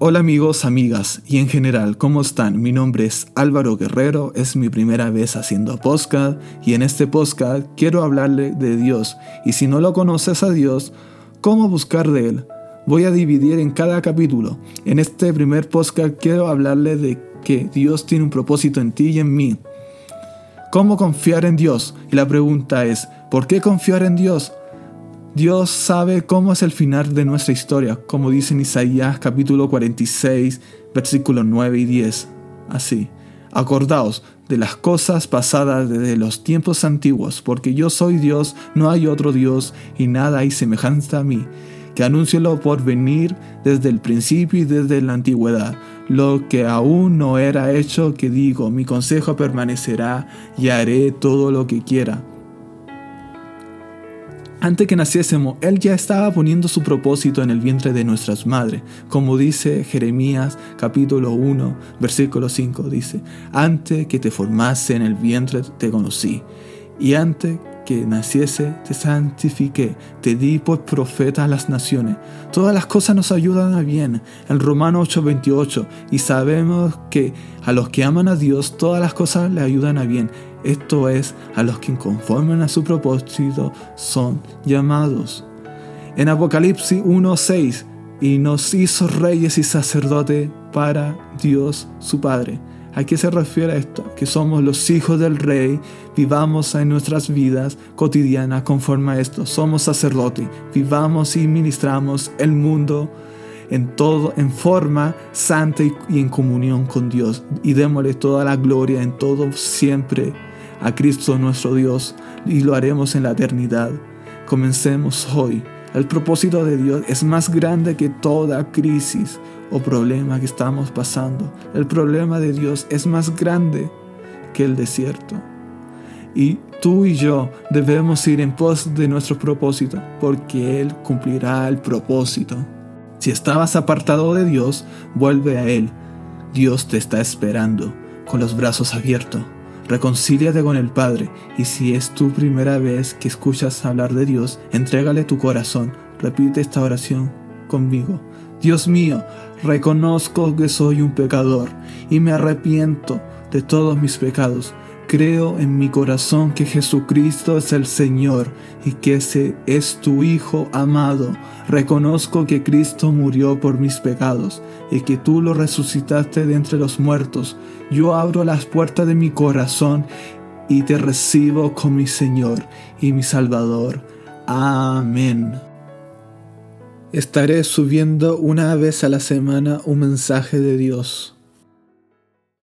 Hola amigos, amigas y en general, ¿cómo están? Mi nombre es Álvaro Guerrero, es mi primera vez haciendo podcast y en este podcast quiero hablarle de Dios y si no lo conoces a Dios, ¿cómo buscar de Él? Voy a dividir en cada capítulo. En este primer podcast quiero hablarle de que Dios tiene un propósito en ti y en mí. ¿Cómo confiar en Dios? Y la pregunta es, ¿por qué confiar en Dios? Dios sabe cómo es el final de nuestra historia, como dice en Isaías capítulo 46, versículos 9 y 10. Así, acordaos de las cosas pasadas desde los tiempos antiguos, porque yo soy Dios, no hay otro Dios, y nada hay semejante a mí, que anuncio lo por venir desde el principio y desde la antigüedad, lo que aún no era hecho, que digo, mi consejo permanecerá y haré todo lo que quiera antes que naciésemos, Él ya estaba poniendo su propósito en el vientre de nuestras madres. Como dice Jeremías capítulo 1, versículo 5, dice, antes que te formase en el vientre te conocí, y antes naciese te santifiqué, te di por profeta a las naciones. Todas las cosas nos ayudan a bien. En Romano 8:28, y sabemos que a los que aman a Dios, todas las cosas le ayudan a bien esto es, a los que conforman a su propósito son llamados. En Apocalipsis 1.6, y nos hizo reyes y sacerdotes para Dios su Padre. ¿A qué se refiere esto? Que somos los hijos del rey, vivamos en nuestras vidas cotidianas conforme a esto. Somos sacerdotes, vivamos y ministramos el mundo en todo, en forma santa y, y en comunión con Dios. Y démosle toda la gloria en todo siempre a Cristo nuestro Dios y lo haremos en la eternidad. Comencemos hoy. El propósito de Dios es más grande que toda crisis o problema que estamos pasando. El problema de Dios es más grande que el desierto. Y tú y yo debemos ir en pos de nuestro propósito, porque Él cumplirá el propósito. Si estabas apartado de Dios, vuelve a Él. Dios te está esperando con los brazos abiertos. Reconcíliate con el Padre y si es tu primera vez que escuchas hablar de Dios, entrégale tu corazón. Repite esta oración conmigo. Dios mío, reconozco que soy un pecador y me arrepiento de todos mis pecados. Creo en mi corazón que Jesucristo es el Señor y que ese es tu Hijo amado. Reconozco que Cristo murió por mis pecados y que tú lo resucitaste de entre los muertos. Yo abro las puertas de mi corazón y te recibo como mi Señor y mi Salvador. Amén. Estaré subiendo una vez a la semana un mensaje de Dios